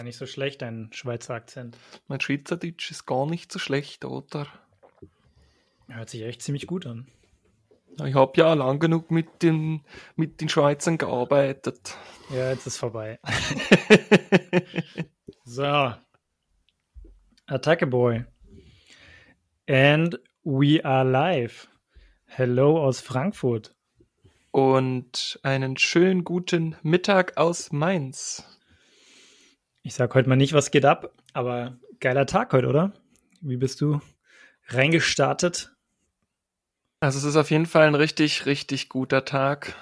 gar nicht so schlecht, dein Schweizer Akzent. Mein Schweizerdeutsch ist gar nicht so schlecht, oder? Hört sich echt ziemlich gut an. Ich habe ja lang genug mit den, mit den Schweizern gearbeitet. Ja, jetzt ist vorbei. so. Attacke Boy. And we are live. Hello aus Frankfurt. Und einen schönen guten Mittag aus Mainz. Ich sag heute mal nicht, was geht ab, aber geiler Tag heute, oder? Wie bist du reingestartet? Also es ist auf jeden Fall ein richtig, richtig guter Tag.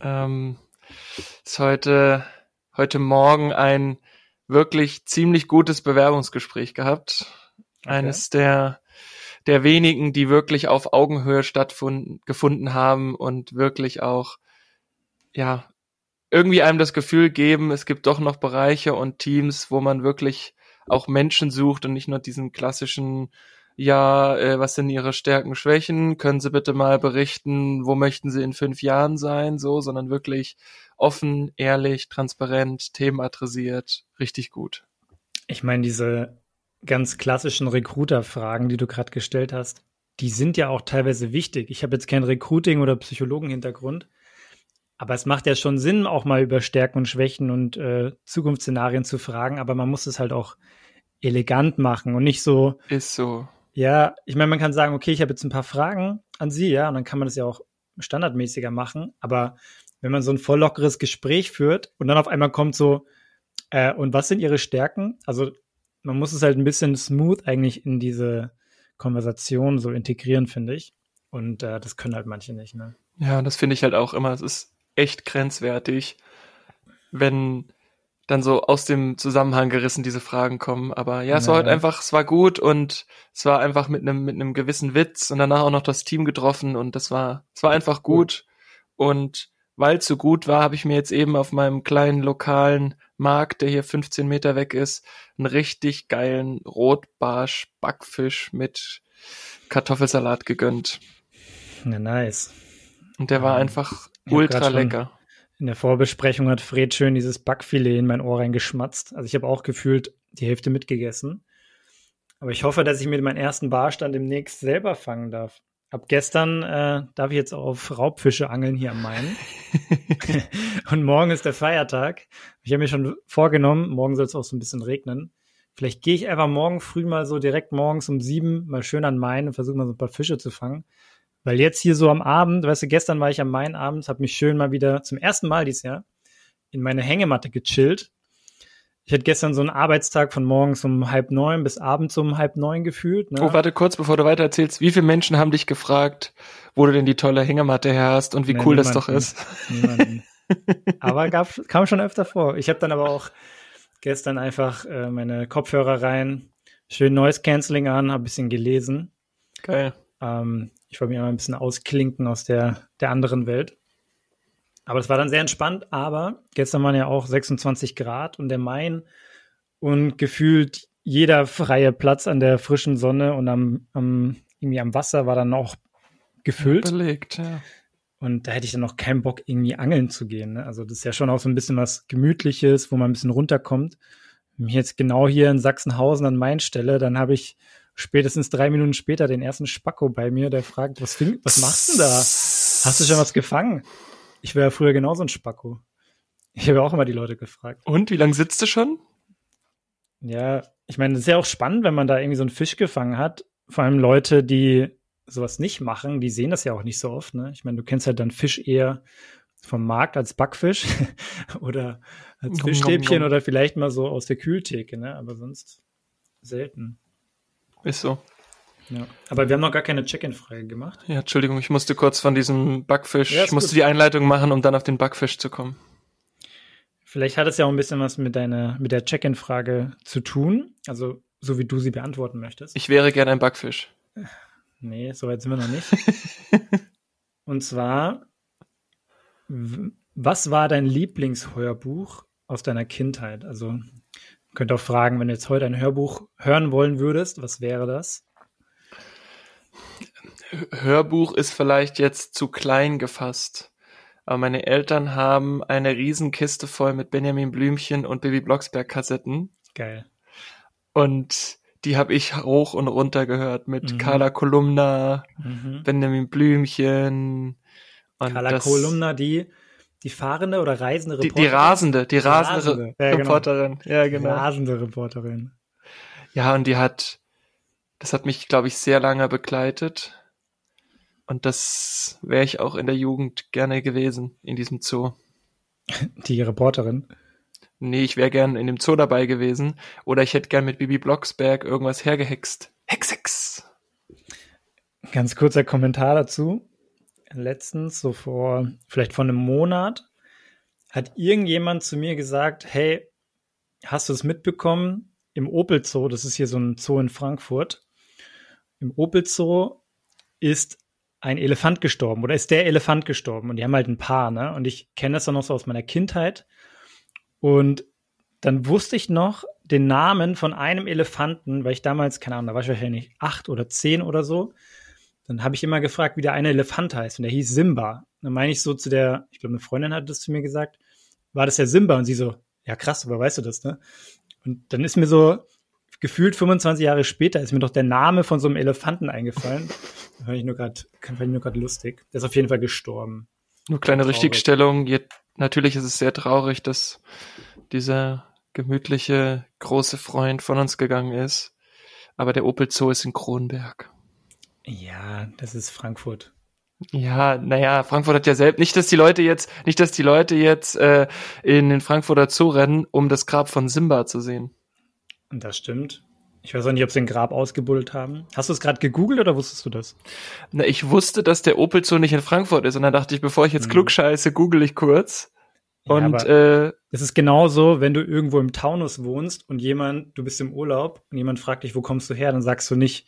Ähm, ist heute, heute Morgen ein wirklich ziemlich gutes Bewerbungsgespräch gehabt. Okay. Eines der, der wenigen, die wirklich auf Augenhöhe stattgefunden haben und wirklich auch, ja, irgendwie einem das Gefühl geben, es gibt doch noch Bereiche und Teams, wo man wirklich auch Menschen sucht und nicht nur diesen klassischen ja, äh, was sind Ihre Stärken, Schwächen? Können Sie bitte mal berichten, wo möchten Sie in fünf Jahren sein? So, sondern wirklich offen, ehrlich, transparent, Themen adressiert, richtig gut. Ich meine, diese ganz klassischen Recruiter-Fragen, die du gerade gestellt hast, die sind ja auch teilweise wichtig. Ich habe jetzt keinen Recruiting- oder Psychologen-Hintergrund, aber es macht ja schon Sinn, auch mal über Stärken und Schwächen und äh, Zukunftsszenarien zu fragen, aber man muss es halt auch elegant machen und nicht so. Ist so. Ja, ich meine, man kann sagen, okay, ich habe jetzt ein paar Fragen an Sie, ja, und dann kann man das ja auch standardmäßiger machen. Aber wenn man so ein voll lockeres Gespräch führt und dann auf einmal kommt so, äh, und was sind Ihre Stärken? Also man muss es halt ein bisschen smooth eigentlich in diese Konversation so integrieren, finde ich. Und äh, das können halt manche nicht, ne? Ja, das finde ich halt auch immer. Es ist echt grenzwertig, wenn dann so aus dem Zusammenhang gerissen diese Fragen kommen. Aber ja, es war halt einfach, es war gut und es war einfach mit einem mit einem gewissen Witz und danach auch noch das Team getroffen und das war es war einfach gut. Und weil es so gut war, habe ich mir jetzt eben auf meinem kleinen lokalen Markt, der hier 15 Meter weg ist, einen richtig geilen Rotbarsch Backfisch mit Kartoffelsalat gegönnt. Ja, nice. Und der war einfach ultra lecker. In der Vorbesprechung hat Fred schön dieses Backfilet in mein Ohr reingeschmatzt. Also ich habe auch gefühlt die Hälfte mitgegessen. Aber ich hoffe, dass ich mir meinen ersten Barstand demnächst selber fangen darf. Ab gestern äh, darf ich jetzt auf Raubfische angeln hier am Main. Und morgen ist der Feiertag. Ich habe mir schon vorgenommen, morgen soll es auch so ein bisschen regnen. Vielleicht gehe ich einfach morgen früh mal so direkt morgens um sieben mal schön an Main und versuche mal so ein paar Fische zu fangen. Weil jetzt hier so am Abend, weißt du, gestern war ich am Main abends, habe mich schön mal wieder zum ersten Mal dieses Jahr in meine Hängematte gechillt. Ich hatte gestern so einen Arbeitstag von morgens um halb neun bis abends um halb neun gefühlt. Ne? Oh, warte kurz, bevor du weiter erzählst. Wie viele Menschen haben dich gefragt, wo du denn die tolle Hängematte her hast und wie nee, cool niemanden, das doch ist? Niemanden. aber gab, kam schon öfter vor. Ich habe dann aber auch gestern einfach äh, meine Kopfhörer rein, schön Noise Cancelling an, habe bisschen gelesen. Geil. Ähm, ich wollte mich immer ein bisschen ausklinken aus der, der anderen Welt. Aber es war dann sehr entspannt, aber gestern waren ja auch 26 Grad und der Main und gefühlt jeder freie Platz an der frischen Sonne und am, am irgendwie am Wasser war dann auch gefüllt. Belegt, ja. Und da hätte ich dann noch keinen Bock, irgendwie angeln zu gehen. Ne? Also das ist ja schon auch so ein bisschen was Gemütliches, wo man ein bisschen runterkommt. Wenn ich jetzt genau hier in Sachsenhausen an Main stelle, dann habe ich spätestens drei Minuten später den ersten Spacko bei mir, der fragt, was, was machst du denn da? Hast du schon was gefangen? Ich wäre ja früher genauso ein Spacko. Ich habe auch immer die Leute gefragt. Und wie lange sitzt du schon? Ja, ich meine, es ist ja auch spannend, wenn man da irgendwie so einen Fisch gefangen hat. Vor allem Leute, die sowas nicht machen, die sehen das ja auch nicht so oft. Ne? Ich meine, du kennst halt dann Fisch eher vom Markt als Backfisch oder als Fischstäbchen oder vielleicht mal so aus der Kühltheke, ne? Aber sonst selten. Ist so. Ja. Aber wir haben noch gar keine Check-in-Frage gemacht. Ja, Entschuldigung, ich musste kurz von diesem Backfisch, ja, ich musste gut. die Einleitung machen, um dann auf den Backfisch zu kommen. Vielleicht hat es ja auch ein bisschen was mit deiner, mit der Check-in-Frage zu tun. Also, so wie du sie beantworten möchtest. Ich wäre gerne ein Backfisch. Nee, so weit sind wir noch nicht. Und zwar, was war dein Lieblingshörbuch aus deiner Kindheit? Also, Könnt auch fragen, wenn du jetzt heute ein Hörbuch hören wollen würdest, was wäre das? Hörbuch ist vielleicht jetzt zu klein gefasst. Aber meine Eltern haben eine Riesenkiste voll mit Benjamin Blümchen und Baby Blocksberg Kassetten. Geil. Und die habe ich hoch und runter gehört mit Mhm. Carla Kolumna, Mhm. Benjamin Blümchen und Carla Kolumna, die, die fahrende oder reisende die, Reporterin? die rasende, die rasende, Rasende, Re ja, genau. Reporterin. Ja, genau. Rasende Reporterin. Ja, und die hat, das hat mich, glaube ich, sehr lange begleitet. Und das wäre ich auch in der Jugend gerne gewesen, in diesem Zoo. Die Reporterin. Nee, ich wäre gern in dem Zoo dabei gewesen. Oder ich hätte gern mit Bibi Blocksberg irgendwas hergehext. Hex, Hex. Ganz kurzer Kommentar dazu. Letztens, so vor, vielleicht vor einem Monat, hat irgendjemand zu mir gesagt, hey, hast du es mitbekommen? Im Opel Zoo, das ist hier so ein Zoo in Frankfurt, im Opel Zoo ist ein Elefant gestorben oder ist der Elefant gestorben und die haben halt ein Paar, ne? Und ich kenne das dann noch so aus meiner Kindheit und dann wusste ich noch den Namen von einem Elefanten, weil ich damals, keine Ahnung, da war ich wahrscheinlich acht oder zehn oder so. Dann habe ich immer gefragt, wie der eine Elefant heißt. Und der hieß Simba. Dann meine ich so zu der, ich glaube, eine Freundin hat das zu mir gesagt, war das der Simba? Und sie so, ja krass, aber weißt du das, ne? Und dann ist mir so, gefühlt 25 Jahre später, ist mir doch der Name von so einem Elefanten eingefallen. Da fand ich nur gerade, fand ich nur gerade lustig. Der ist auf jeden Fall gestorben. Nur kleine Traurig. Richtigstellung. Je, natürlich ist es sehr traurig, dass dieser gemütliche, große Freund von uns gegangen ist. Aber der Opel Zoo ist in Kronberg. Ja, das ist Frankfurt. Ja, naja, Frankfurt hat ja selbst, nicht, dass die Leute jetzt, nicht, dass die Leute jetzt äh, in den Frankfurter Zoo rennen, um das Grab von Simba zu sehen. Und das stimmt. Ich weiß auch nicht, ob sie ein Grab ausgebuddelt haben. Hast du es gerade gegoogelt oder wusstest du das? Na, ich wusste, dass der Opel Zoo nicht in Frankfurt ist und dann dachte ich, bevor ich jetzt Mhm. klugscheiße, google ich kurz. Ja, Und aber- äh, Es ist genauso, wenn du irgendwo im Taunus wohnst und jemand, du bist im Urlaub und jemand fragt dich, wo kommst du her, dann sagst du nicht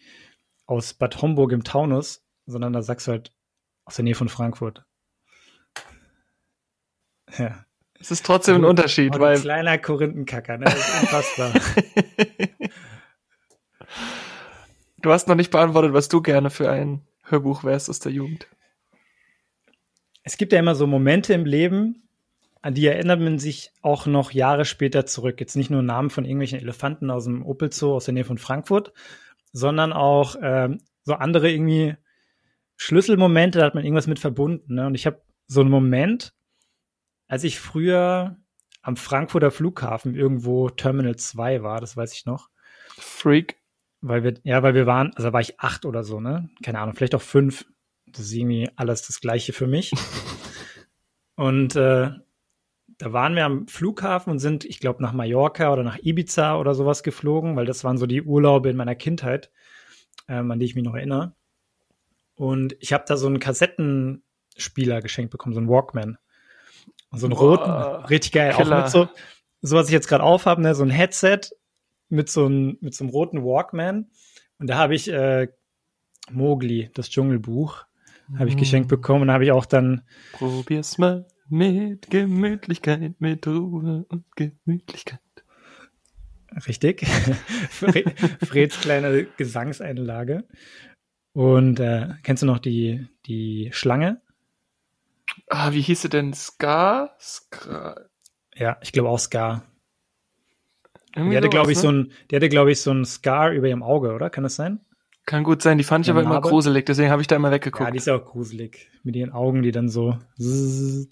aus Bad Homburg im Taunus, sondern da sagst du halt aus der Nähe von Frankfurt. Ja. es ist trotzdem ein Unterschied, weil ein kleiner Korinthenkacker, ne? Das ist unfassbar. du hast noch nicht beantwortet, was du gerne für ein Hörbuch wärst aus der Jugend. es gibt ja immer so Momente im Leben, an die erinnert man sich auch noch Jahre später zurück. Jetzt nicht nur Namen von irgendwelchen Elefanten aus dem Opel Zoo aus der Nähe von Frankfurt, sondern auch ähm, so andere irgendwie Schlüsselmomente, da hat man irgendwas mit verbunden. Ne? Und ich habe so einen Moment, als ich früher am Frankfurter Flughafen irgendwo Terminal 2 war, das weiß ich noch, Freak. weil wir, ja, weil wir waren, also war ich acht oder so, ne? Keine Ahnung, vielleicht auch fünf. Das ist irgendwie alles das Gleiche für mich. und äh, da waren wir am Flughafen und sind, ich glaube, nach Mallorca oder nach Ibiza oder sowas geflogen, weil das waren so die Urlaube in meiner Kindheit, ähm, an die ich mich noch erinnere. Und ich habe da so einen Kassettenspieler geschenkt bekommen, so einen Walkman. Und so einen Boah, roten, richtig geil. Killer. Auch mit so, so was ich jetzt gerade aufhabe, ne, so ein Headset mit so einem, mit so einem roten Walkman. Und da habe ich äh, Mowgli, das Dschungelbuch, habe ich geschenkt bekommen. Und da habe ich auch dann, Probier's mal mit Gemütlichkeit, mit Ruhe und Gemütlichkeit. richtig, Fred, Freds kleine Gesangseinlage. Und äh, kennst du noch die, die Schlange? Ah, wie hieß sie denn? Ska? Ska. Ja, ich glaube auch Scar. Irgendwie Die hatte, glaube ich, so ne? ein, die hatte, glaube ich, so ein Scar über ihrem Auge, oder? Kann das sein? Kann gut sein, die fand ich aber immer gruselig, deswegen habe ich da immer weggeguckt. Ja, die ist auch gruselig. Mit ihren Augen, die dann so, die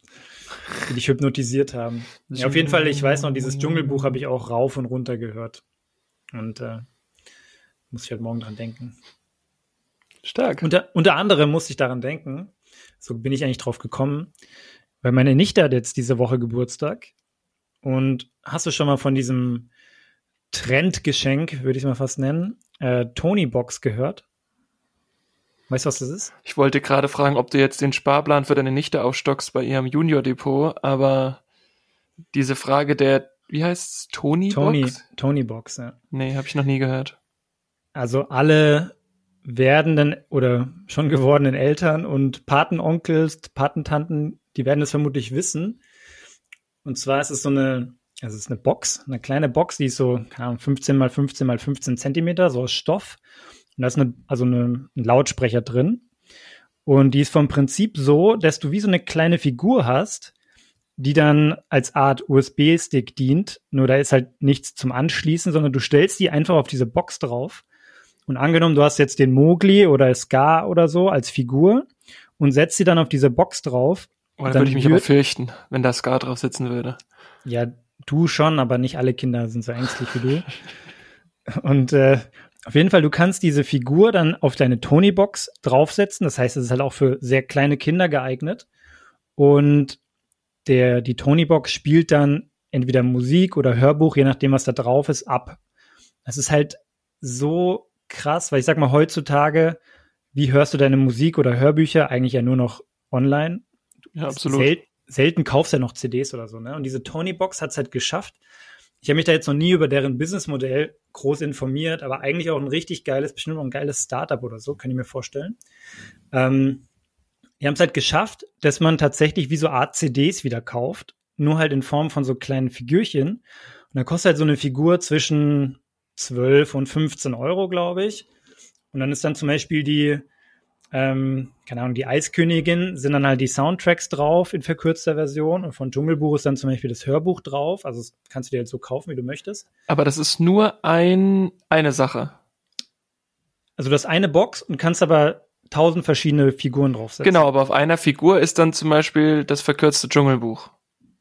dich hypnotisiert haben. Ja, auf jeden Fall, ich weiß noch, dieses Dschungelbuch habe ich auch rauf und runter gehört. Und äh, muss ich heute Morgen dran denken. Stark. Unter, unter anderem musste ich daran denken, so bin ich eigentlich drauf gekommen, weil meine Nichte hat jetzt diese Woche Geburtstag. Und hast du schon mal von diesem Trendgeschenk, würde ich es mal fast nennen, äh, Tony Box gehört? Weißt du, was das ist? Ich wollte gerade fragen, ob du jetzt den Sparplan für deine Nichte aufstockst bei ihrem Junior-Depot, aber diese Frage der, wie heißt's, Tony Tony, Box? Tony Box, ja. Nee, habe ich noch nie gehört. Also alle werdenden oder schon gewordenen Eltern und Patenonkels, Patentanten, die werden es vermutlich wissen. Und zwar ist es so eine, also es ist eine Box, eine kleine Box, die ist so, keine Ahnung, 15 mal 15 mal 15 Zentimeter, so aus Stoff. Und da ist eine, also eine, ein Lautsprecher drin. Und die ist vom Prinzip so, dass du wie so eine kleine Figur hast, die dann als Art USB-Stick dient. Nur da ist halt nichts zum Anschließen, sondern du stellst die einfach auf diese Box drauf. Und angenommen, du hast jetzt den Mogli oder Scar oder so als Figur und setzt sie dann auf diese Box drauf. Oh, dann würde ich mich aber fürchten, wenn da Scar drauf sitzen würde. Ja, du schon, aber nicht alle Kinder sind so ängstlich wie du. Und äh, auf jeden Fall, du kannst diese Figur dann auf deine Tony-Box draufsetzen. Das heißt, es ist halt auch für sehr kleine Kinder geeignet. Und der, die Tony-Box spielt dann entweder Musik oder Hörbuch, je nachdem, was da drauf ist, ab. Das ist halt so krass, weil ich sag mal, heutzutage, wie hörst du deine Musik oder Hörbücher? Eigentlich ja nur noch online. Ja, absolut. Sel selten kaufst du ja noch CDs oder so, ne? Und diese Tony-Box hat es halt geschafft. Ich habe mich da jetzt noch nie über deren Businessmodell groß informiert, aber eigentlich auch ein richtig geiles, bestimmt auch ein geiles Startup oder so, kann ich mir vorstellen. Ähm, die haben es halt geschafft, dass man tatsächlich wie so Art CDs wieder kauft, nur halt in Form von so kleinen Figürchen. Und dann kostet halt so eine Figur zwischen 12 und 15 Euro, glaube ich. Und dann ist dann zum Beispiel die, ähm, keine Ahnung, die Eiskönigin sind dann halt die Soundtracks drauf in verkürzter Version und von Dschungelbuch ist dann zum Beispiel das Hörbuch drauf. Also das kannst du dir jetzt so kaufen, wie du möchtest. Aber das ist nur ein, eine Sache. Also du hast eine Box und kannst aber tausend verschiedene Figuren draufsetzen. Genau, aber auf einer Figur ist dann zum Beispiel das verkürzte Dschungelbuch.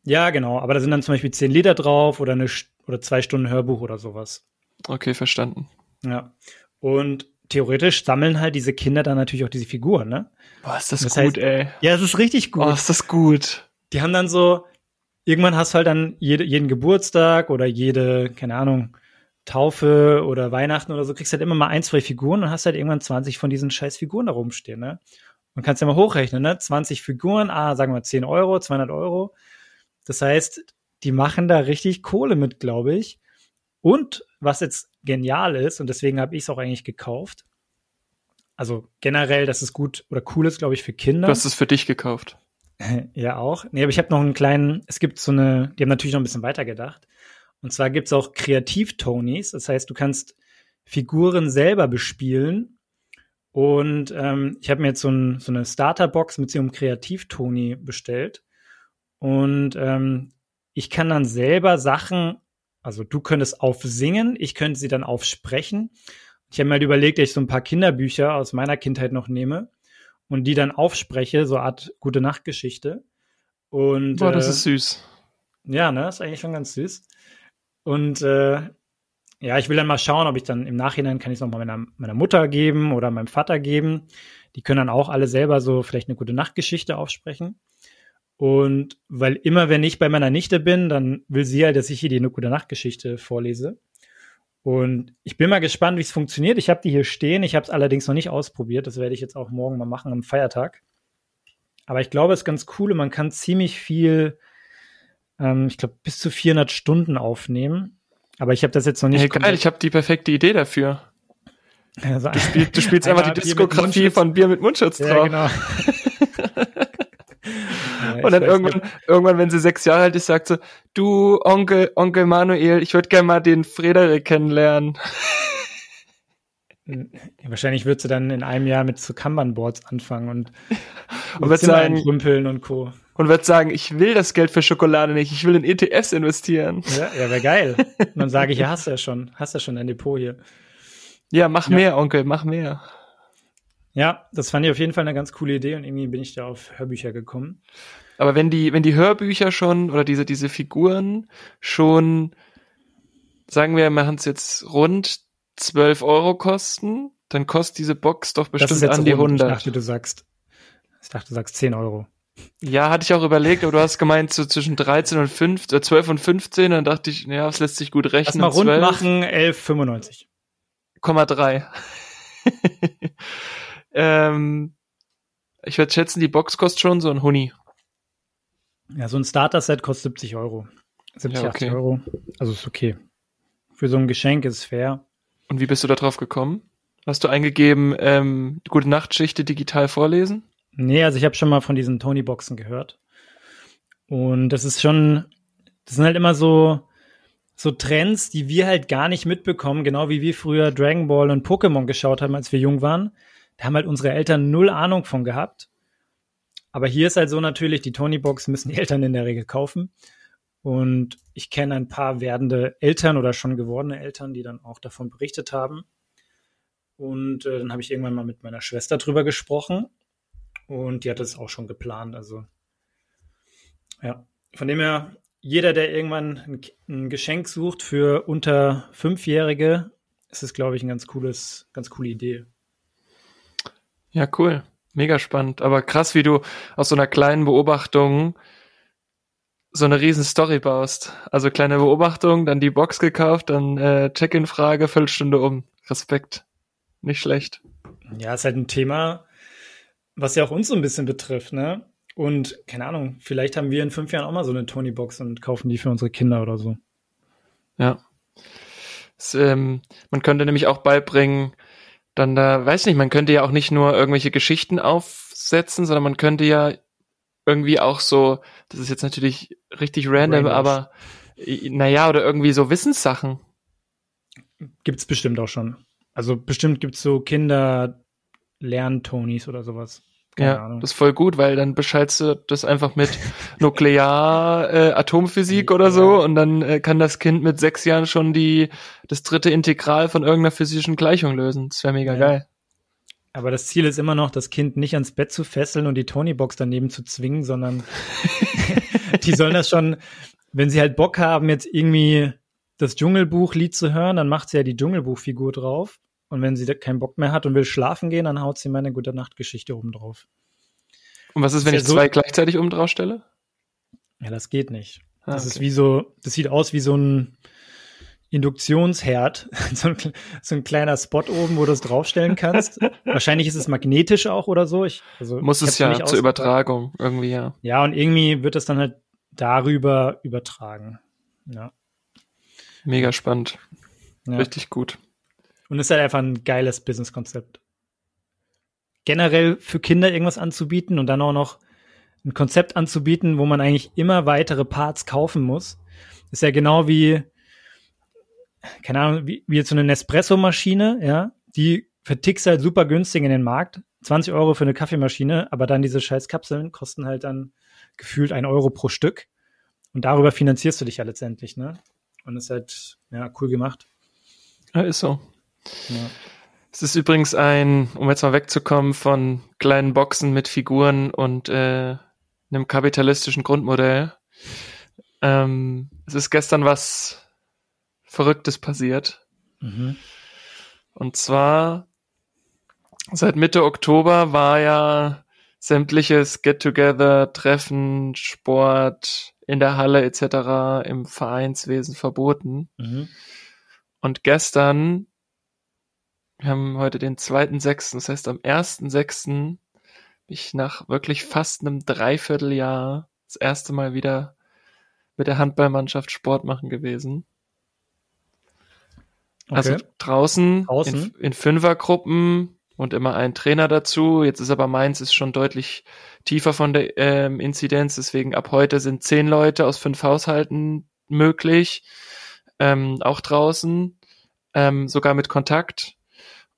Ja, genau. Aber da sind dann zum Beispiel zehn Lieder drauf oder eine oder zwei Stunden Hörbuch oder sowas. Okay, verstanden. Ja. Und theoretisch sammeln halt diese Kinder dann natürlich auch diese Figuren, ne? Boah, ist das, das gut, heißt, ey. Ja, es ist richtig gut. Boah, ist das gut. Die haben dann so, irgendwann hast du halt dann jede, jeden Geburtstag oder jede, keine Ahnung, Taufe oder Weihnachten oder so, kriegst halt immer mal ein, zwei Figuren und hast halt irgendwann 20 von diesen scheiß Figuren da rumstehen, ne? Und kannst ja mal hochrechnen, ne? 20 Figuren, ah, sagen wir 10 Euro, 200 Euro. Das heißt, die machen da richtig Kohle mit, glaube ich. Und was jetzt genial ist, und deswegen habe ich es auch eigentlich gekauft, also generell, dass es gut oder cool ist, glaube ich, für Kinder. Du hast es für dich gekauft. ja, auch. Nee, aber ich habe noch einen kleinen, es gibt so eine, die haben natürlich noch ein bisschen weiter gedacht. Und zwar gibt's auch Kreativ-Tonys. Das heißt, du kannst Figuren selber bespielen. Und ähm, ich habe mir jetzt so, ein, so eine Starterbox mit so einem Kreativ-Tony bestellt. Und ähm, ich kann dann selber Sachen, also du könntest aufsingen, ich könnte sie dann aufsprechen. Ich habe mir halt überlegt, dass ich so ein paar Kinderbücher aus meiner Kindheit noch nehme und die dann aufspreche, so eine Art gute Nachtgeschichte. Und Boah, das äh, ist süß. Ja, ne, ist eigentlich schon ganz süß. Und äh, ja, ich will dann mal schauen, ob ich dann im Nachhinein kann ich es nochmal meiner, meiner Mutter geben oder meinem Vater geben. Die können dann auch alle selber so vielleicht eine gute Nachtgeschichte aufsprechen. Und weil immer, wenn ich bei meiner Nichte bin, dann will sie ja, dass ich hier die gute Nachtgeschichte vorlese. Und ich bin mal gespannt, wie es funktioniert. Ich habe die hier stehen. Ich habe es allerdings noch nicht ausprobiert. Das werde ich jetzt auch morgen mal machen am Feiertag. Aber ich glaube, es ist ganz cool und man kann ziemlich viel ähm, ich glaube, bis zu 400 Stunden aufnehmen. Aber ich habe das jetzt noch nicht. Hey, geil, ich habe die perfekte Idee dafür. Also, du, spiel, du spielst einfach die Diskografie von Bier mit Mundschutz drauf. Ja, genau. ja, und dann irgendwann, nicht. irgendwann, wenn sie sechs Jahre alt ist, sagt sie, du Onkel, Onkel Manuel, ich würde gerne mal den Frederik kennenlernen. Wahrscheinlich wird sie dann in einem Jahr mit so Kanban-Boards anfangen und, und wird sagen, und Co und wird sagen, ich will das Geld für Schokolade nicht, ich will in ETFs investieren. Ja, ja wäre geil. Und dann sage ich, ja, hast du ja schon, hast ja schon dein Depot hier. Ja, mach ja. mehr, Onkel, mach mehr. Ja, das fand ich auf jeden Fall eine ganz coole Idee und irgendwie bin ich da auf Hörbücher gekommen. Aber wenn die, wenn die Hörbücher schon oder diese, diese Figuren schon, sagen wir, machen es jetzt rund 12 Euro kosten, dann kostet diese Box doch bestimmt an die rund. 100. Ich dachte, du sagst, ich dachte, du sagst 10 Euro. Ja, hatte ich auch überlegt, aber du hast gemeint so zwischen 13 und 5, äh, 12 und 15, dann dachte ich, naja, es lässt sich gut rechnen. Lass mal rund 12. machen, 11,95. 3. ähm, ich würde schätzen, die Box kostet schon so ein Huni. Ja, so ein Starter-Set kostet 70 Euro. 70, ja, okay. 80 Euro. Also ist okay. Für so ein Geschenk ist es fair. Und wie bist du da drauf gekommen? Hast du eingegeben, ähm, gute Nachtschichte digital vorlesen? Nee, also ich habe schon mal von diesen Tony-Boxen gehört. Und das ist schon, das sind halt immer so, so Trends, die wir halt gar nicht mitbekommen, genau wie wir früher Dragon Ball und Pokémon geschaut haben, als wir jung waren. Da haben halt unsere Eltern null Ahnung von gehabt. Aber hier ist halt so natürlich, die Tony-Box müssen die Eltern in der Regel kaufen. Und ich kenne ein paar werdende Eltern oder schon gewordene Eltern, die dann auch davon berichtet haben. Und äh, dann habe ich irgendwann mal mit meiner Schwester drüber gesprochen. Und die hat es auch schon geplant. Also ja, von dem her, jeder, der irgendwann ein, ein Geschenk sucht für unter Fünfjährige, ist es, glaube ich, ein ganz ganz coole Idee. Ja, cool. Mega spannend. Aber krass, wie du aus so einer kleinen Beobachtung so eine riesen Story baust. Also kleine Beobachtung, dann die Box gekauft, dann äh, Check-in-Frage, Viertelstunde um. Respekt. Nicht schlecht. Ja, ist halt ein Thema, was ja auch uns so ein bisschen betrifft, ne? Und keine Ahnung, vielleicht haben wir in fünf Jahren auch mal so eine Tony-Box und kaufen die für unsere Kinder oder so. Ja. Das, ähm, man könnte nämlich auch beibringen, dann da, weiß nicht, man könnte ja auch nicht nur irgendwelche Geschichten aufsetzen, sondern man könnte ja irgendwie auch so, das ist jetzt natürlich richtig random, Range. aber naja, oder irgendwie so Wissenssachen. Gibt's bestimmt auch schon. Also bestimmt gibt's so Kinder Lerntonis oder sowas. Keine ja, Ahnung. das ist voll gut, weil dann bescheidst du das einfach mit Nuklear, äh, Atomphysik oder so und dann äh, kann das Kind mit sechs Jahren schon die das dritte Integral von irgendeiner physischen Gleichung lösen. Das wäre mega ja. geil. Aber das Ziel ist immer noch, das Kind nicht ans Bett zu fesseln und die Tony-Box daneben zu zwingen, sondern die sollen das schon, wenn sie halt Bock haben, jetzt irgendwie das Dschungelbuch-Lied zu hören, dann macht sie ja die Dschungelbuch-Figur drauf. Und wenn sie keinen Bock mehr hat und will schlafen gehen, dann haut sie meine gute Nachtgeschichte oben drauf. Und was ist, wenn ich ja zwei so, gleichzeitig oben drauf stelle? Ja, das geht nicht. Ah, das okay. ist wie so, das sieht aus wie so ein Induktionsherd, so ein, so ein kleiner Spot oben, wo du es draufstellen kannst. Wahrscheinlich ist es magnetisch auch oder so. Ich, also Muss es ja zur Übertragung irgendwie, ja. Ja, und irgendwie wird es dann halt darüber übertragen. Ja. Mega spannend. Ja. Richtig gut. Und ist halt einfach ein geiles Businesskonzept. Generell für Kinder irgendwas anzubieten und dann auch noch ein Konzept anzubieten, wo man eigentlich immer weitere Parts kaufen muss. ist ja genau wie, keine Ahnung, wie, wie jetzt so eine Nespresso-Maschine, ja, die vertickst halt super günstig in den Markt. 20 Euro für eine Kaffeemaschine, aber dann diese scheiß Kapseln kosten halt dann gefühlt ein Euro pro Stück. Und darüber finanzierst du dich ja letztendlich, ne? Und ist halt, ja, cool gemacht. Ja, ist so. Ja. Es ist übrigens ein, um jetzt mal wegzukommen von kleinen Boxen mit Figuren und äh, einem kapitalistischen Grundmodell. Ähm, es ist gestern was Verrücktes passiert. Mhm. Und zwar seit Mitte Oktober war ja sämtliches Get-Together, Treffen, Sport in der Halle etc. im Vereinswesen verboten. Mhm. Und gestern wir haben heute den zweiten sechsten, das heißt am ersten sechsten bin ich nach wirklich fast einem Dreivierteljahr das erste Mal wieder mit der Handballmannschaft Sport machen gewesen. Also okay. Also draußen, draußen? In, in Fünfergruppen und immer ein Trainer dazu. Jetzt ist aber Mainz ist schon deutlich tiefer von der ähm, Inzidenz, deswegen ab heute sind zehn Leute aus fünf Haushalten möglich, ähm, auch draußen, ähm, sogar mit Kontakt.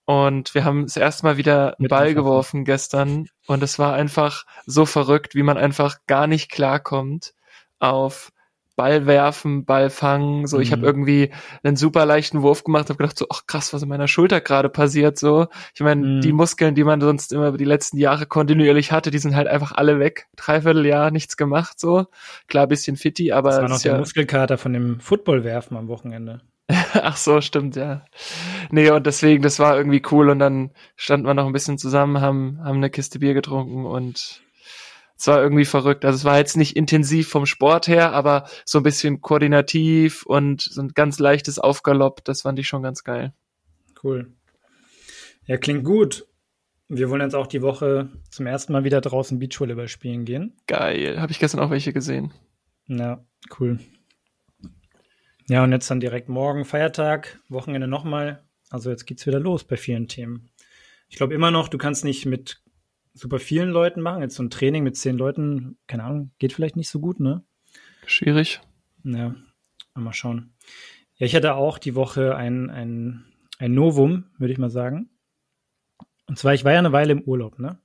Und wir haben das erste Mal wieder einen Ball geworfen gestern. Und es war einfach so verrückt, wie man einfach gar nicht klarkommt auf Ball werfen, Ball fangen. So, mhm. ich habe irgendwie einen super leichten Wurf gemacht, habe gedacht so, ach krass, was in meiner Schulter gerade passiert. So, ich meine, mhm. die Muskeln, die man sonst immer über die letzten Jahre kontinuierlich hatte, die sind halt einfach alle weg. Dreiviertel Jahr nichts gemacht. So, klar, bisschen fitti, aber das war noch der ja Muskelkater von dem Footballwerfen am Wochenende. Ach so, stimmt, ja. Nee, und deswegen, das war irgendwie cool und dann standen wir noch ein bisschen zusammen, haben, haben eine Kiste Bier getrunken und es war irgendwie verrückt. Also es war jetzt nicht intensiv vom Sport her, aber so ein bisschen koordinativ und so ein ganz leichtes Aufgalopp, das fand ich schon ganz geil. Cool. Ja, klingt gut. Wir wollen jetzt auch die Woche zum ersten Mal wieder draußen Beachvolleyball spielen gehen. Geil. Habe ich gestern auch welche gesehen. Ja, cool. Ja, und jetzt dann direkt morgen Feiertag, Wochenende nochmal. Also jetzt geht's wieder los bei vielen Themen. Ich glaube immer noch, du kannst nicht mit super vielen Leuten machen. Jetzt so ein Training mit zehn Leuten, keine Ahnung, geht vielleicht nicht so gut, ne? Schwierig. Ja, mal schauen. Ja, ich hatte auch die Woche ein, ein, ein Novum, würde ich mal sagen. Und zwar, ich war ja eine Weile im Urlaub, ne?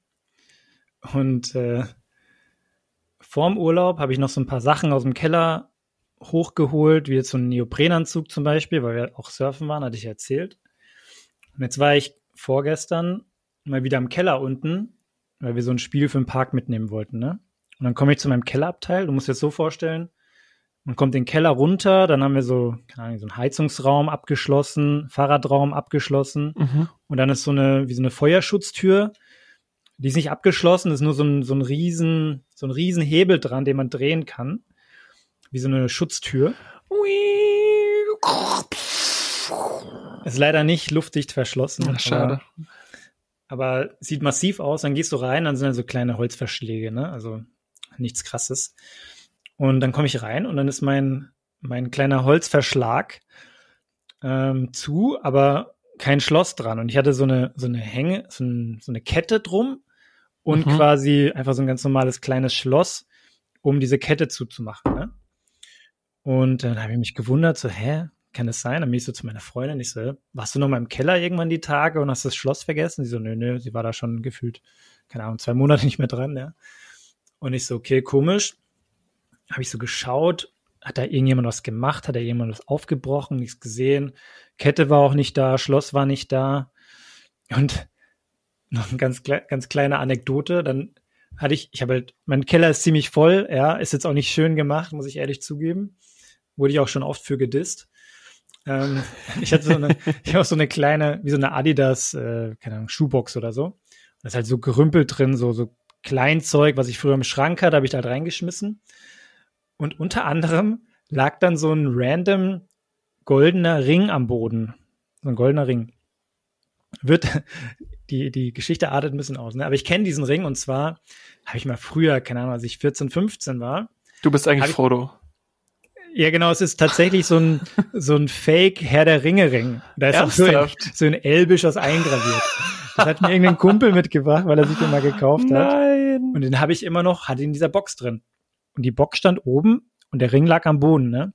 Und äh, vorm Urlaub habe ich noch so ein paar Sachen aus dem Keller hochgeholt, wie jetzt so ein Neoprenanzug zum Beispiel, weil wir auch surfen waren, hatte ich erzählt. Und jetzt war ich vorgestern mal wieder im Keller unten, weil wir so ein Spiel für den Park mitnehmen wollten, ne? Und dann komme ich zu meinem Kellerabteil. Du musst dir das so vorstellen, man kommt den Keller runter, dann haben wir so, keine Ahnung, so einen Heizungsraum abgeschlossen, Fahrradraum abgeschlossen mhm. und dann ist so eine, wie so eine Feuerschutztür. Die ist nicht abgeschlossen, ist nur so ein, so ein riesen, so ein riesen Hebel dran, den man drehen kann. Wie so eine Schutztür. Ist leider nicht luftdicht verschlossen. Ach, schade. Aber, aber, sieht massiv aus. Dann gehst du rein, dann sind da so kleine Holzverschläge, ne? Also nichts krasses. Und dann komme ich rein und dann ist mein, mein kleiner Holzverschlag ähm, zu, aber kein Schloss dran. Und ich hatte so eine, so eine Hänge, so, ein, so eine Kette drum und mhm. quasi einfach so ein ganz normales kleines Schloss, um diese Kette zuzumachen. Ne? Und dann habe ich mich gewundert, so, hä, kann das sein? Dann bin ich so zu meiner Freundin, ich so, warst du noch mal im Keller irgendwann die Tage und hast das Schloss vergessen? Sie so, nö, nö, sie war da schon gefühlt, keine Ahnung, zwei Monate nicht mehr dran, ja. Und ich so, okay, komisch. Habe ich so geschaut, hat da irgendjemand was gemacht, hat da jemand was aufgebrochen, nichts gesehen, Kette war auch nicht da, Schloss war nicht da. Und noch eine ganz, ganz kleine Anekdote, dann hatte ich, ich habe halt, mein Keller ist ziemlich voll, ja, ist jetzt auch nicht schön gemacht, muss ich ehrlich zugeben, wurde ich auch schon oft für gedisst. Ähm, ich hatte so eine, ich habe so eine kleine, wie so eine Adidas, äh, keine Ahnung, Schuhbox oder so. Da ist halt so gerümpelt drin, so, so Kleinzeug, was ich früher im Schrank hatte, habe ich da halt reingeschmissen. Und unter anderem lag dann so ein random goldener Ring am Boden. So ein goldener Ring. Wird, die, die Geschichte artet ein bisschen aus, ne? Aber ich kenne diesen Ring und zwar habe ich mal früher, keine Ahnung, als ich 14, 15 war. Du bist eigentlich Frodo. Ja, genau, es ist tatsächlich so ein, so ein Fake Herr der Ringe Ring. Da ist Ernsthaft? auch so ein, so ein Elbisch aus eingraviert. Das hat mir irgendein Kumpel mitgebracht, weil er sich den mal gekauft hat. Nein. Und den habe ich immer noch, hatte in dieser Box drin. Und die Box stand oben und der Ring lag am Boden, ne?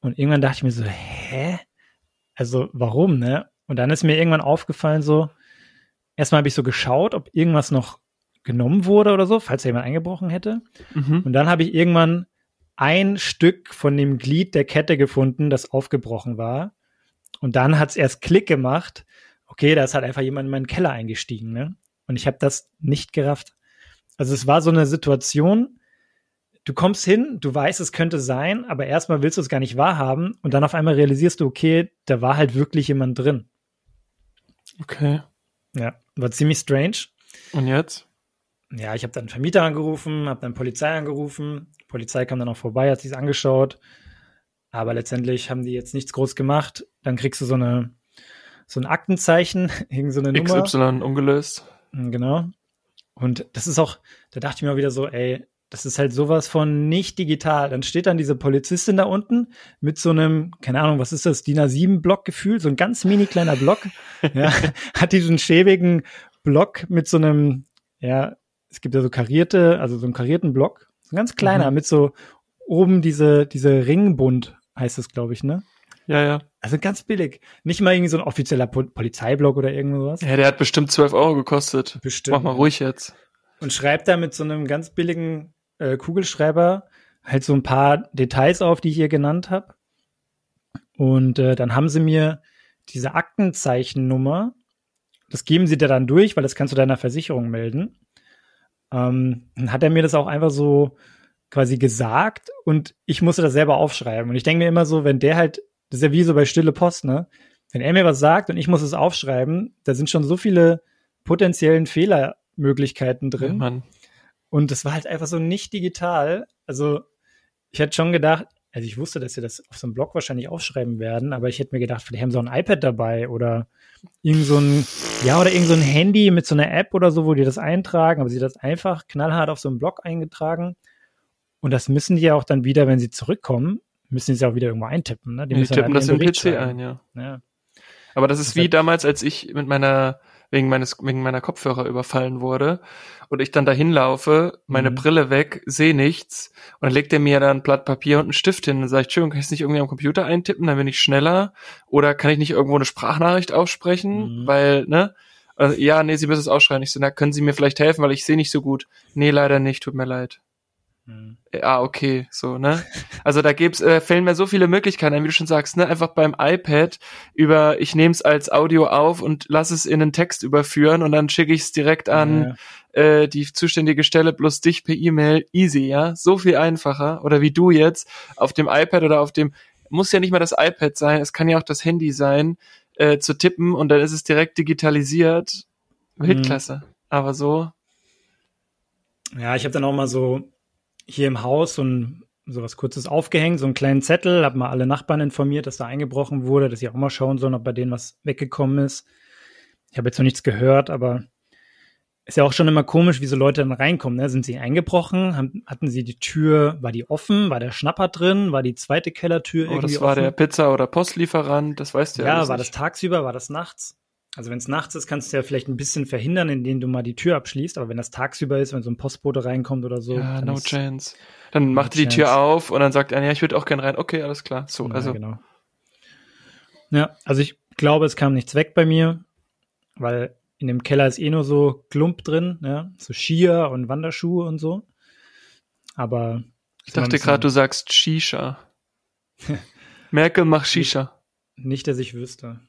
Und irgendwann dachte ich mir so, hä? Also warum, ne? Und dann ist mir irgendwann aufgefallen, so, erstmal habe ich so geschaut, ob irgendwas noch genommen wurde oder so, falls da jemand eingebrochen hätte. Mhm. Und dann habe ich irgendwann ein Stück von dem Glied der Kette gefunden, das aufgebrochen war. Und dann hat es erst Klick gemacht. Okay, da ist halt einfach jemand in meinen Keller eingestiegen, ne? Und ich habe das nicht gerafft. Also es war so eine Situation, du kommst hin, du weißt, es könnte sein, aber erstmal willst du es gar nicht wahrhaben und dann auf einmal realisierst du, okay, da war halt wirklich jemand drin. Okay. Ja, war ziemlich strange. Und jetzt? Ja, ich habe dann Vermieter angerufen, habe dann Polizei angerufen. Die Polizei kam dann auch vorbei, hat sich angeschaut. Aber letztendlich haben die jetzt nichts groß gemacht. Dann kriegst du so eine so ein Aktenzeichen, irgend so eine Nummer. XY ungelöst. Genau. Und das ist auch, da dachte ich mir wieder so, ey, das ist halt sowas von nicht digital. Dann steht dann diese Polizistin da unten mit so einem, keine Ahnung, was ist das, DIN A7-Block gefühlt, so ein ganz mini kleiner Block. ja, hat diesen schäbigen Block mit so einem, ja, es gibt ja so karierte, also so einen karierten Block, so ein ganz kleiner, mhm. mit so oben diese, diese Ringbund, heißt es, glaube ich, ne? Ja, ja. Also ganz billig. Nicht mal irgendwie so ein offizieller po Polizeiblock oder irgendwas. Ja, der hat bestimmt 12 Euro gekostet. Bestimmt. Mach mal ruhig jetzt. Und schreibt da mit so einem ganz billigen äh, Kugelschreiber halt so ein paar Details auf, die ich hier genannt habe. Und äh, dann haben sie mir diese Aktenzeichennummer, das geben sie dir dann durch, weil das kannst du deiner Versicherung melden. Ähm, dann hat er mir das auch einfach so quasi gesagt und ich musste das selber aufschreiben. Und ich denke mir immer so, wenn der halt, das ist ja wie so bei Stille Post, ne? Wenn er mir was sagt und ich muss es aufschreiben, da sind schon so viele potenziellen Fehlermöglichkeiten drin. Ja. Und das war halt einfach so nicht digital. Also ich hätte schon gedacht, also ich wusste, dass sie das auf so einem Blog wahrscheinlich aufschreiben werden, aber ich hätte mir gedacht, vielleicht haben sie auch ein iPad dabei oder irgend so ein, ja, oder irgend so ein Handy mit so einer App oder so, wo die das eintragen, aber sie das einfach knallhart auf so einem Blog eingetragen. Und das müssen die ja auch dann wieder, wenn sie zurückkommen, müssen sie auch wieder irgendwo eintippen, ne? Die, die tippen das im PC ein, ja. ja. Aber das ist das wie damals, als ich mit meiner wegen meines wegen meiner Kopfhörer überfallen wurde und ich dann dahin laufe, meine mhm. Brille weg, sehe nichts und dann legt er mir dann ein Blatt Papier und einen Stift hin und sagt, Entschuldigung, kann ich es nicht irgendwie am Computer eintippen, dann bin ich schneller oder kann ich nicht irgendwo eine Sprachnachricht aussprechen, mhm. weil, ne? Also, ja, nee, Sie müssen es ausschreiben. Ich so, na, können Sie mir vielleicht helfen, weil ich sehe nicht so gut. Nee, leider nicht, tut mir leid. Hm. Ja, okay, so, ne? Also da gibt's, äh, fällen mir so viele Möglichkeiten ein, wie du schon sagst, ne? Einfach beim iPad über, ich nehme es als Audio auf und lass es in einen Text überführen und dann schicke ich es direkt an ja. äh, die zuständige Stelle plus dich per E-Mail. Easy, ja? So viel einfacher. Oder wie du jetzt auf dem iPad oder auf dem, muss ja nicht mal das iPad sein, es kann ja auch das Handy sein, äh, zu tippen und dann ist es direkt digitalisiert. Weltklasse. Mhm. Aber so. Ja, ich habe dann auch mal so hier im Haus so ein so was Kurzes aufgehängt, so einen kleinen Zettel, habe mal alle Nachbarn informiert, dass da eingebrochen wurde, dass sie auch mal schauen sollen, ob bei denen was weggekommen ist. Ich habe jetzt noch nichts gehört, aber ist ja auch schon immer komisch, wie so Leute dann reinkommen. Ne? Sind sie eingebrochen? Haben, hatten sie die Tür, war die offen? War der Schnapper drin? War die zweite Kellertür oh, irgendwie das war offen? der Pizza- oder Postlieferant, das weißt du ja. Ja, war das tagsüber, war das nachts? Also wenn es nachts ist, kannst du ja vielleicht ein bisschen verhindern, indem du mal die Tür abschließt. Aber wenn das tagsüber ist, wenn so ein Postbote reinkommt oder so. Ja, no chance. Dann no macht er die Tür auf und dann sagt er, ja, ich würde auch gern rein. Okay, alles klar. So, ja, also. Genau. Ja, also ich glaube, es kam nichts weg bei mir, weil in dem Keller ist eh nur so Klump drin, ja, so Skier und Wanderschuhe und so. Aber ich dachte gerade, du sagst Shisha. Merkel macht Shisha. Nicht, dass ich wüsste.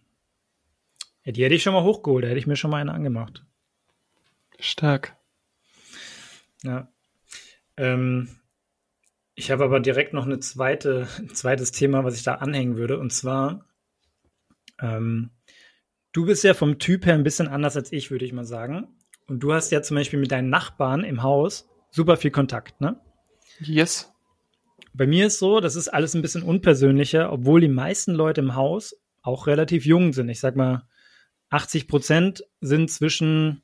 Die hätte ich schon mal hochgeholt, da hätte ich mir schon mal eine angemacht. Stark. Ja. Ähm, ich habe aber direkt noch eine zweite, ein zweites Thema, was ich da anhängen würde. Und zwar, ähm, du bist ja vom Typ her ein bisschen anders als ich, würde ich mal sagen. Und du hast ja zum Beispiel mit deinen Nachbarn im Haus super viel Kontakt, ne? Yes. Bei mir ist so, das ist alles ein bisschen unpersönlicher, obwohl die meisten Leute im Haus auch relativ jung sind. Ich sag mal, 80 Prozent sind zwischen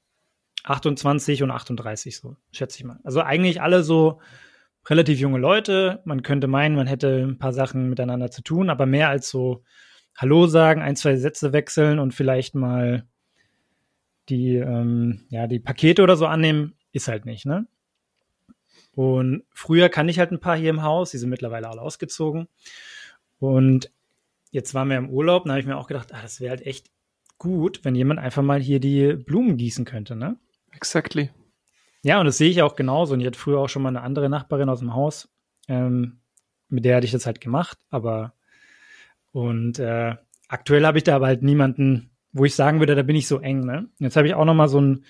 28 und 38, so schätze ich mal. Also eigentlich alle so relativ junge Leute. Man könnte meinen, man hätte ein paar Sachen miteinander zu tun, aber mehr als so Hallo sagen, ein, zwei Sätze wechseln und vielleicht mal die, ähm, ja, die Pakete oder so annehmen, ist halt nicht, ne? Und früher kann ich halt ein paar hier im Haus, die sind mittlerweile alle ausgezogen. Und jetzt waren wir im Urlaub, da habe ich mir auch gedacht, ah, das wäre halt echt gut, wenn jemand einfach mal hier die Blumen gießen könnte, ne? Exactly. Ja, und das sehe ich auch genauso. Und ich hatte früher auch schon mal eine andere Nachbarin aus dem Haus, ähm, mit der hatte ich das halt gemacht, aber und äh, aktuell habe ich da aber halt niemanden, wo ich sagen würde, da bin ich so eng, ne? Jetzt habe ich auch noch mal so ein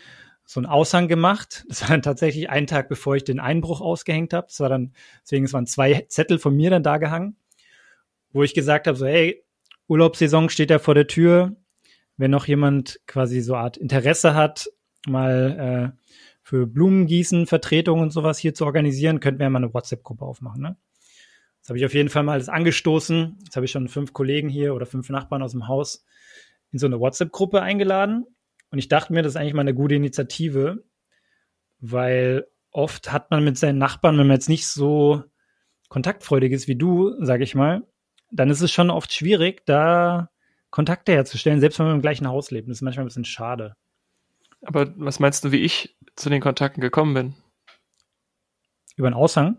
so ein Aushang gemacht. Das war dann tatsächlich einen Tag, bevor ich den Einbruch ausgehängt habe. Das war dann, deswegen, es waren zwei Zettel von mir dann da gehangen, wo ich gesagt habe, so, hey, Urlaubssaison steht ja vor der Tür wenn noch jemand quasi so Art Interesse hat, mal äh, für Blumengießen, Vertretungen und sowas hier zu organisieren, könnten wir ja mal eine WhatsApp-Gruppe aufmachen. Ne? Das habe ich auf jeden Fall mal alles angestoßen. Jetzt habe ich schon fünf Kollegen hier oder fünf Nachbarn aus dem Haus in so eine WhatsApp-Gruppe eingeladen. Und ich dachte mir, das ist eigentlich mal eine gute Initiative, weil oft hat man mit seinen Nachbarn, wenn man jetzt nicht so kontaktfreudig ist wie du, sage ich mal, dann ist es schon oft schwierig, da Kontakte herzustellen, selbst wenn man im gleichen Haus lebt. Das ist manchmal ein bisschen schade. Aber was meinst du, wie ich zu den Kontakten gekommen bin? Über einen Aushang?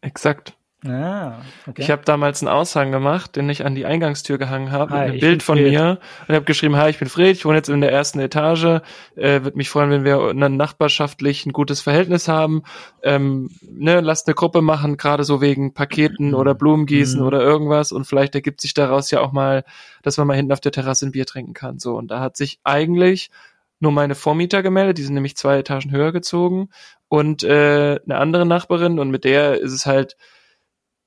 Exakt. Ah, okay. Ich habe damals einen Aushang gemacht, den ich an die Eingangstür gehangen habe, mit einem Bild von Fred. mir und habe geschrieben, hi, ich bin Fred, ich wohne jetzt in der ersten Etage, äh, würde mich freuen, wenn wir dann nachbarschaftlich ein gutes Verhältnis haben, ähm, ne, lasst eine Gruppe machen, gerade so wegen Paketen oder Blumengießen mhm. oder irgendwas und vielleicht ergibt sich daraus ja auch mal, dass man mal hinten auf der Terrasse ein Bier trinken kann, so und da hat sich eigentlich nur meine Vormieter gemeldet, die sind nämlich zwei Etagen höher gezogen und äh, eine andere Nachbarin und mit der ist es halt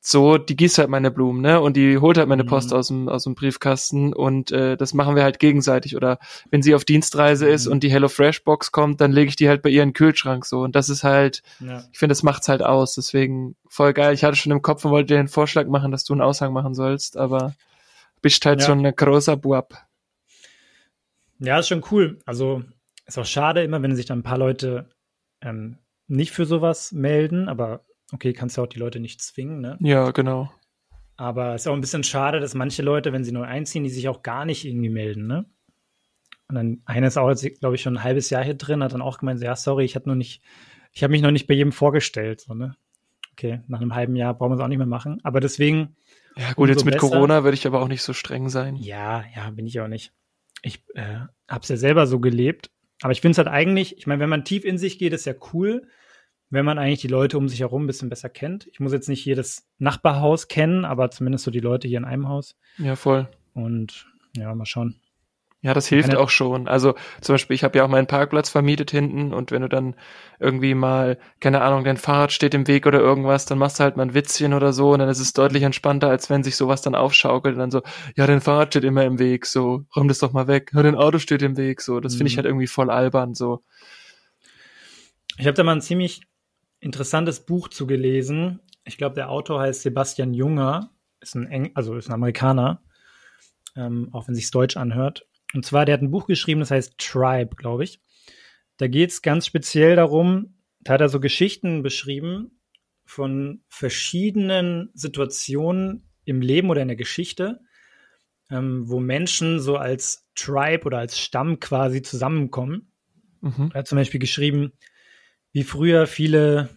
so, die gießt halt meine Blumen, ne? Und die holt halt meine Post mhm. aus dem, aus dem Briefkasten und äh, das machen wir halt gegenseitig. Oder wenn sie auf Dienstreise mhm. ist und die Hello Fresh Box kommt, dann lege ich die halt bei ihr in den Kühlschrank so. Und das ist halt, ja. ich finde, das macht's halt aus. Deswegen voll geil. Ich hatte schon im Kopf und wollte dir den Vorschlag machen, dass du einen Aushang machen sollst, aber bist halt ja. schon ein großer Buab. Ja, ist schon cool. Also ist auch schade immer, wenn sich dann ein paar Leute ähm, nicht für sowas melden, aber okay, kannst ja auch die Leute nicht zwingen, ne? Ja, genau. Aber es ist auch ein bisschen schade, dass manche Leute, wenn sie neu einziehen, die sich auch gar nicht irgendwie melden, ne? Und dann einer ist auch jetzt, glaube ich, schon ein halbes Jahr hier drin, hat dann auch gemeint, ja, sorry, ich hatte noch nicht, ich habe mich noch nicht bei jedem vorgestellt, so, ne? Okay, nach einem halben Jahr brauchen wir es auch nicht mehr machen. Aber deswegen. Ja, gut, jetzt mit besser. Corona würde ich aber auch nicht so streng sein. Ja, ja, bin ich auch nicht. Ich äh, habe es ja selber so gelebt. Aber ich finde es halt eigentlich, ich meine, wenn man tief in sich geht, ist ja cool wenn man eigentlich die Leute um sich herum ein bisschen besser kennt. Ich muss jetzt nicht jedes Nachbarhaus kennen, aber zumindest so die Leute hier in einem Haus. Ja, voll. Und ja, mal schauen. Ja, das hilft auch schon. Also zum Beispiel, ich habe ja auch meinen Parkplatz vermietet hinten und wenn du dann irgendwie mal, keine Ahnung, dein Fahrrad steht im Weg oder irgendwas, dann machst du halt mal ein Witzchen oder so und dann ist es deutlich entspannter, als wenn sich sowas dann aufschaukelt und dann so, ja, dein Fahrrad steht immer im Weg, so, räum das doch mal weg, ja, dein Auto steht im Weg, so. Das mhm. finde ich mhm. halt irgendwie voll albern, so. Ich habe da mal ein ziemlich interessantes Buch zugelesen. Ich glaube, der Autor heißt Sebastian Junger, ist ein Eng also ist ein Amerikaner, ähm, auch wenn sich's deutsch anhört. Und zwar, der hat ein Buch geschrieben, das heißt Tribe, glaube ich. Da geht es ganz speziell darum, da hat er so Geschichten beschrieben von verschiedenen Situationen im Leben oder in der Geschichte, ähm, wo Menschen so als Tribe oder als Stamm quasi zusammenkommen. Mhm. Er hat zum Beispiel geschrieben, wie früher viele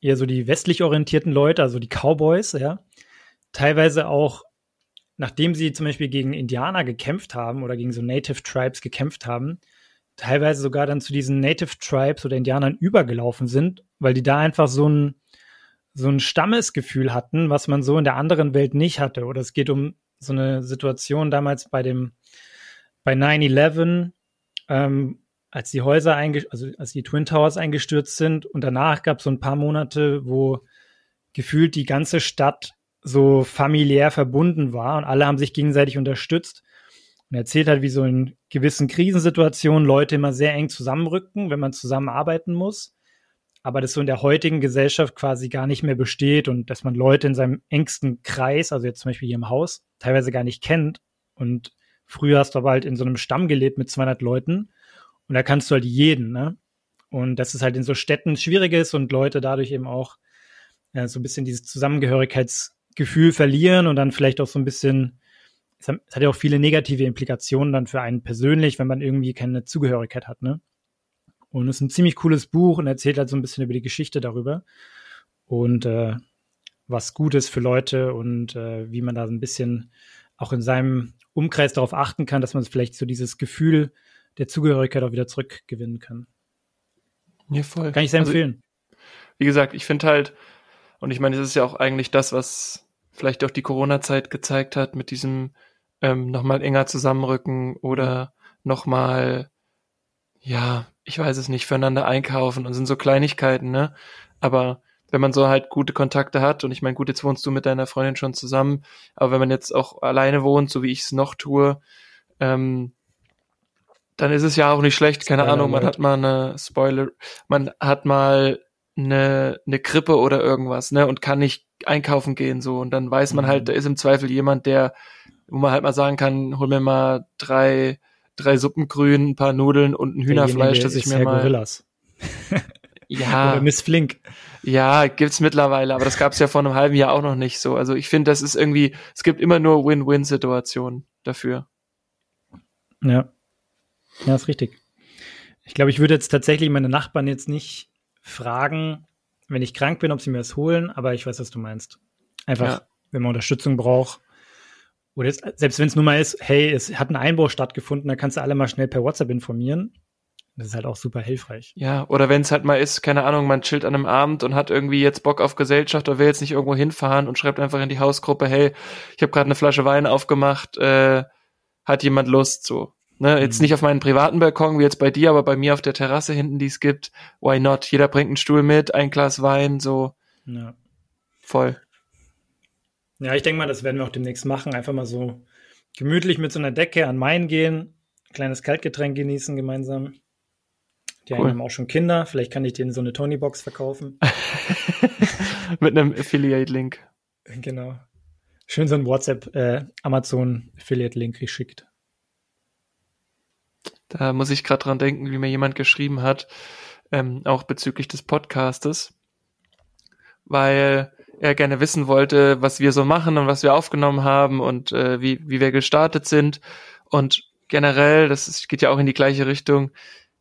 eher so die westlich orientierten Leute, also die Cowboys, ja, teilweise auch nachdem sie zum Beispiel gegen Indianer gekämpft haben oder gegen so Native Tribes gekämpft haben, teilweise sogar dann zu diesen Native Tribes oder Indianern übergelaufen sind, weil die da einfach so ein, so ein Stammesgefühl hatten, was man so in der anderen Welt nicht hatte. Oder es geht um so eine Situation damals bei dem, bei 9-11, ähm, als die Häuser also als die Twin Towers eingestürzt sind und danach gab es so ein paar Monate, wo gefühlt die ganze Stadt so familiär verbunden war und alle haben sich gegenseitig unterstützt. Und er erzählt halt, wie so in gewissen Krisensituationen Leute immer sehr eng zusammenrücken, wenn man zusammenarbeiten muss. Aber das so in der heutigen Gesellschaft quasi gar nicht mehr besteht und dass man Leute in seinem engsten Kreis, also jetzt zum Beispiel hier im Haus, teilweise gar nicht kennt. Und früher hast du aber halt in so einem Stamm gelebt mit 200 Leuten und da kannst du halt jeden, ne? Und dass es halt in so Städten schwierig ist und Leute dadurch eben auch ja, so ein bisschen dieses Zusammengehörigkeits Gefühl verlieren und dann vielleicht auch so ein bisschen, es hat, ja auch viele negative Implikationen dann für einen persönlich, wenn man irgendwie keine Zugehörigkeit hat, ne? Und es ist ein ziemlich cooles Buch und erzählt halt so ein bisschen über die Geschichte darüber und äh, was gut ist für Leute und äh, wie man da so ein bisschen auch in seinem Umkreis darauf achten kann, dass man vielleicht so dieses Gefühl der Zugehörigkeit auch wieder zurückgewinnen kann. Ja, voll. Kann ich sehr also, empfehlen. Wie gesagt, ich finde halt, und ich meine, es ist ja auch eigentlich das, was vielleicht auch die Corona-Zeit gezeigt hat mit diesem ähm, nochmal enger zusammenrücken oder nochmal, ja, ich weiß es nicht, füreinander einkaufen und sind so Kleinigkeiten, ne? Aber wenn man so halt gute Kontakte hat, und ich meine, gut, jetzt wohnst du mit deiner Freundin schon zusammen, aber wenn man jetzt auch alleine wohnt, so wie ich es noch tue, ähm, dann ist es ja auch nicht schlecht, keine Spoiler Ahnung, man hat mal eine Spoiler, man hat mal eine, eine Krippe oder irgendwas, ne, und kann nicht einkaufen gehen, so. Und dann weiß man halt, mhm. da ist im Zweifel jemand, der, wo man halt mal sagen kann, hol mir mal drei, drei Suppengrün, ein paar Nudeln und ein Hühnerfleisch, dass ich mir Herr mal. Gorillas. ja. Oder Miss Flink. Ja, gibt's mittlerweile, aber das gab's ja vor einem halben Jahr auch noch nicht so. Also ich finde, das ist irgendwie, es gibt immer nur Win-Win-Situationen dafür. Ja. Ja, ist richtig. Ich glaube, ich würde jetzt tatsächlich meine Nachbarn jetzt nicht fragen, wenn ich krank bin, ob sie mir das holen, aber ich weiß, was du meinst. Einfach, ja. wenn man Unterstützung braucht. Oder jetzt, selbst wenn es nur mal ist, hey, es hat ein Einbruch stattgefunden, dann kannst du alle mal schnell per WhatsApp informieren. Das ist halt auch super hilfreich. Ja, oder wenn es halt mal ist, keine Ahnung, man chillt an einem Abend und hat irgendwie jetzt Bock auf Gesellschaft oder will jetzt nicht irgendwo hinfahren und schreibt einfach in die Hausgruppe, hey, ich habe gerade eine Flasche Wein aufgemacht, äh, hat jemand Lust so. Ne, jetzt mhm. nicht auf meinen privaten Balkon wie jetzt bei dir, aber bei mir auf der Terrasse hinten, die es gibt. Why not? Jeder bringt einen Stuhl mit, ein Glas Wein, so. Ja. Voll. Ja, ich denke mal, das werden wir auch demnächst machen. Einfach mal so gemütlich mit so einer Decke an Main gehen, kleines Kaltgetränk genießen gemeinsam. Die cool. haben auch schon Kinder. Vielleicht kann ich denen so eine Tony-Box verkaufen. mit einem Affiliate-Link. Genau. Schön so ein WhatsApp, äh, geschickt. Da muss ich gerade dran denken, wie mir jemand geschrieben hat, ähm, auch bezüglich des Podcastes, weil er gerne wissen wollte, was wir so machen und was wir aufgenommen haben und äh, wie, wie wir gestartet sind. Und generell, das ist, geht ja auch in die gleiche Richtung,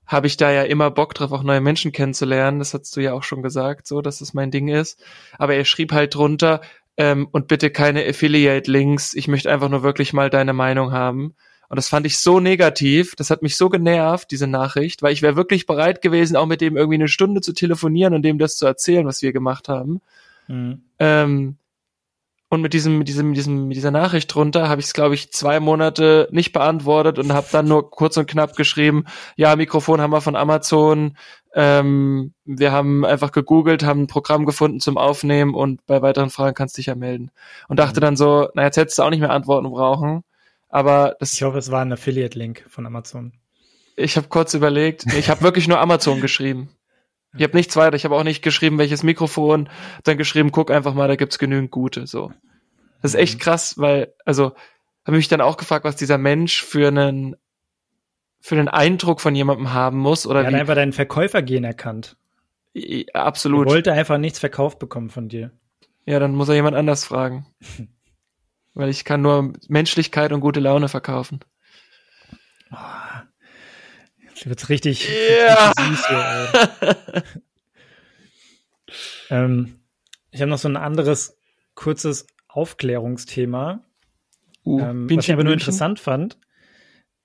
habe ich da ja immer Bock drauf, auch neue Menschen kennenzulernen. Das hast du ja auch schon gesagt, so dass es mein Ding ist. Aber er schrieb halt drunter, ähm, und bitte keine Affiliate-Links. Ich möchte einfach nur wirklich mal deine Meinung haben. Und das fand ich so negativ, das hat mich so genervt, diese Nachricht, weil ich wäre wirklich bereit gewesen, auch mit dem irgendwie eine Stunde zu telefonieren und dem das zu erzählen, was wir gemacht haben. Mhm. Ähm, und mit diesem, mit diesem, mit diesem, mit dieser Nachricht drunter habe ich es, glaube ich, zwei Monate nicht beantwortet und habe dann nur kurz und knapp geschrieben, ja, Mikrofon haben wir von Amazon, ähm, wir haben einfach gegoogelt, haben ein Programm gefunden zum Aufnehmen und bei weiteren Fragen kannst du dich ja melden. Und dachte mhm. dann so, na, jetzt hättest du auch nicht mehr Antworten brauchen. Aber das. Ich hoffe, es war ein Affiliate-Link von Amazon. Ich habe kurz überlegt, ich habe wirklich nur Amazon geschrieben. Ich habe nichts weiter, ich habe auch nicht geschrieben, welches Mikrofon, dann geschrieben, guck einfach mal, da gibt's genügend gute. So. Das ist echt mhm. krass, weil, also, habe mich dann auch gefragt, was dieser Mensch für einen für einen Eindruck von jemandem haben muss oder er hat einfach deinen Verkäufergehen erkannt. Absolut. Er wollte einfach nichts verkauft bekommen von dir. Ja, dann muss er jemand anders fragen. Weil ich kann nur Menschlichkeit und gute Laune verkaufen. Oh, jetzt wird's richtig, yeah. richtig süß hier, ähm, ich habe noch so ein anderes kurzes Aufklärungsthema, uh, ähm, was ich aber nur interessant fand,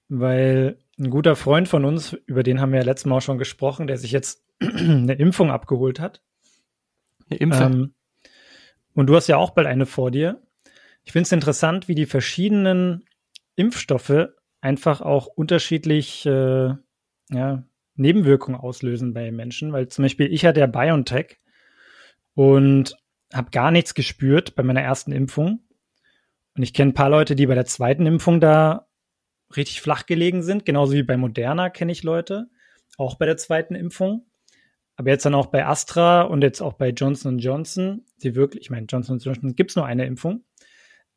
weil ein guter Freund von uns, über den haben wir ja letztes Mal auch schon gesprochen, der sich jetzt eine Impfung abgeholt hat. Eine Impfung? Ähm, und du hast ja auch bald eine vor dir. Ich finde es interessant, wie die verschiedenen Impfstoffe einfach auch unterschiedlich äh, ja, Nebenwirkungen auslösen bei Menschen, weil zum Beispiel ich hatte ja BioNTech und habe gar nichts gespürt bei meiner ersten Impfung. Und ich kenne ein paar Leute, die bei der zweiten Impfung da richtig flach gelegen sind, genauso wie bei Moderna kenne ich Leute, auch bei der zweiten Impfung. Aber jetzt dann auch bei Astra und jetzt auch bei Johnson Johnson, die wirklich, ich meine, Johnson Johnson gibt es nur eine Impfung,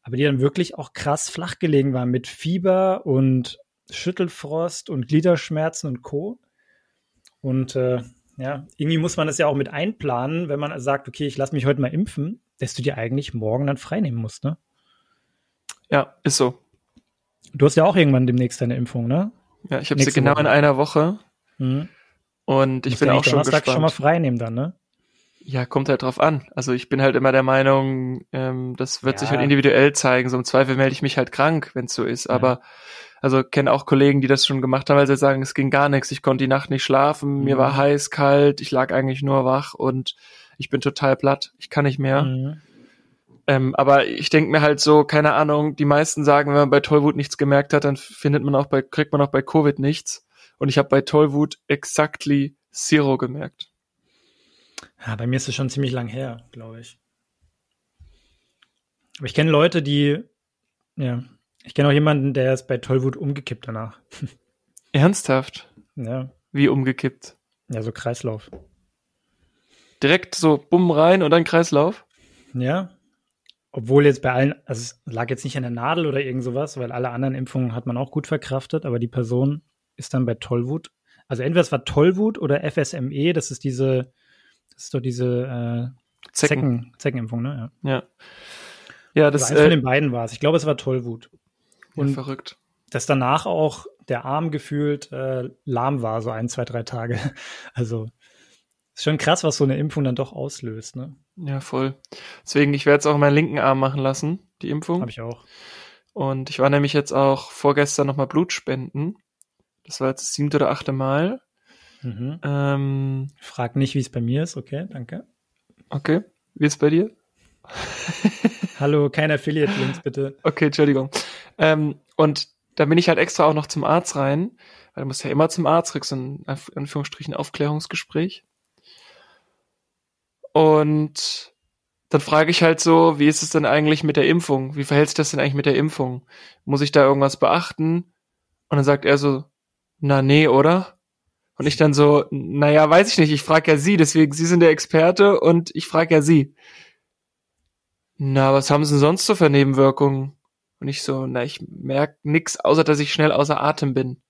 aber die dann wirklich auch krass flach gelegen waren mit Fieber und Schüttelfrost und Gliederschmerzen und Co. Und äh, ja, irgendwie muss man das ja auch mit einplanen, wenn man sagt, okay, ich lasse mich heute mal impfen, dass du dir eigentlich morgen dann freinehmen musst, ne? Ja, ist so. Du hast ja auch irgendwann demnächst deine Impfung, ne? Ja, ich habe sie genau Woche. in einer Woche. Mhm. Und ich bin auch schon Donnerstag gespannt. schon mal freinehmen dann, ne? Ja, kommt halt drauf an. Also ich bin halt immer der Meinung, ähm, das wird ja. sich halt individuell zeigen. So im Zweifel melde ich mich halt krank, wenn es so ist. Ja. Aber also kenne auch Kollegen, die das schon gemacht haben, weil sie sagen, es ging gar nichts. Ich konnte die Nacht nicht schlafen, mhm. mir war heiß, kalt, ich lag eigentlich nur wach und ich bin total platt. Ich kann nicht mehr. Mhm. Ähm, aber ich denke mir halt so, keine Ahnung, die meisten sagen, wenn man bei Tollwut nichts gemerkt hat, dann findet man auch bei, kriegt man auch bei Covid nichts. Und ich habe bei Tollwut exactly zero gemerkt. Ja, bei mir ist es schon ziemlich lang her, glaube ich. Aber ich kenne Leute, die, ja, ich kenne auch jemanden, der ist bei Tollwut umgekippt danach. Ernsthaft? Ja. Wie umgekippt? Ja, so Kreislauf. Direkt so bumm rein und dann Kreislauf? Ja. Obwohl jetzt bei allen, also es lag jetzt nicht an der Nadel oder irgend sowas, weil alle anderen Impfungen hat man auch gut verkraftet, aber die Person ist dann bei Tollwut. Also entweder es war Tollwut oder FSME, das ist diese, das ist doch diese äh, Zecken. Zecken, Zeckenimpfung, ne? Ja. Ja, ja das also eins äh, von den beiden war es. Ich glaube, es war Tollwut. Und ja, verrückt. Dass danach auch der Arm gefühlt äh, lahm war, so ein, zwei, drei Tage. Also ist schon krass, was so eine Impfung dann doch auslöst, ne? Ja, voll. Deswegen, ich werde es auch meinen linken Arm machen lassen, die Impfung. Habe ich auch. Und ich war nämlich jetzt auch vorgestern nochmal Blut spenden. Das war jetzt das siebte oder achte Mal. Mhm. Ähm, Frag nicht, wie es bei mir ist. Okay, danke. Okay. Wie ist es bei dir? Hallo, kein Affiliate-Links, bitte. Okay, Entschuldigung. Ähm, und da bin ich halt extra auch noch zum Arzt rein, weil du musst ja immer zum Arzt, kriegst so ein Anführungsstrichen Aufklärungsgespräch. Und dann frage ich halt so, wie ist es denn eigentlich mit der Impfung? Wie verhält sich das denn eigentlich mit der Impfung? Muss ich da irgendwas beachten? Und dann sagt er so, na nee, oder? Und ich dann so, naja, weiß ich nicht, ich frage ja Sie, deswegen, Sie sind der Experte und ich frage ja Sie. Na, was haben Sie denn sonst so für Nebenwirkungen? Und ich so, na, ich merk nix, außer dass ich schnell außer Atem bin.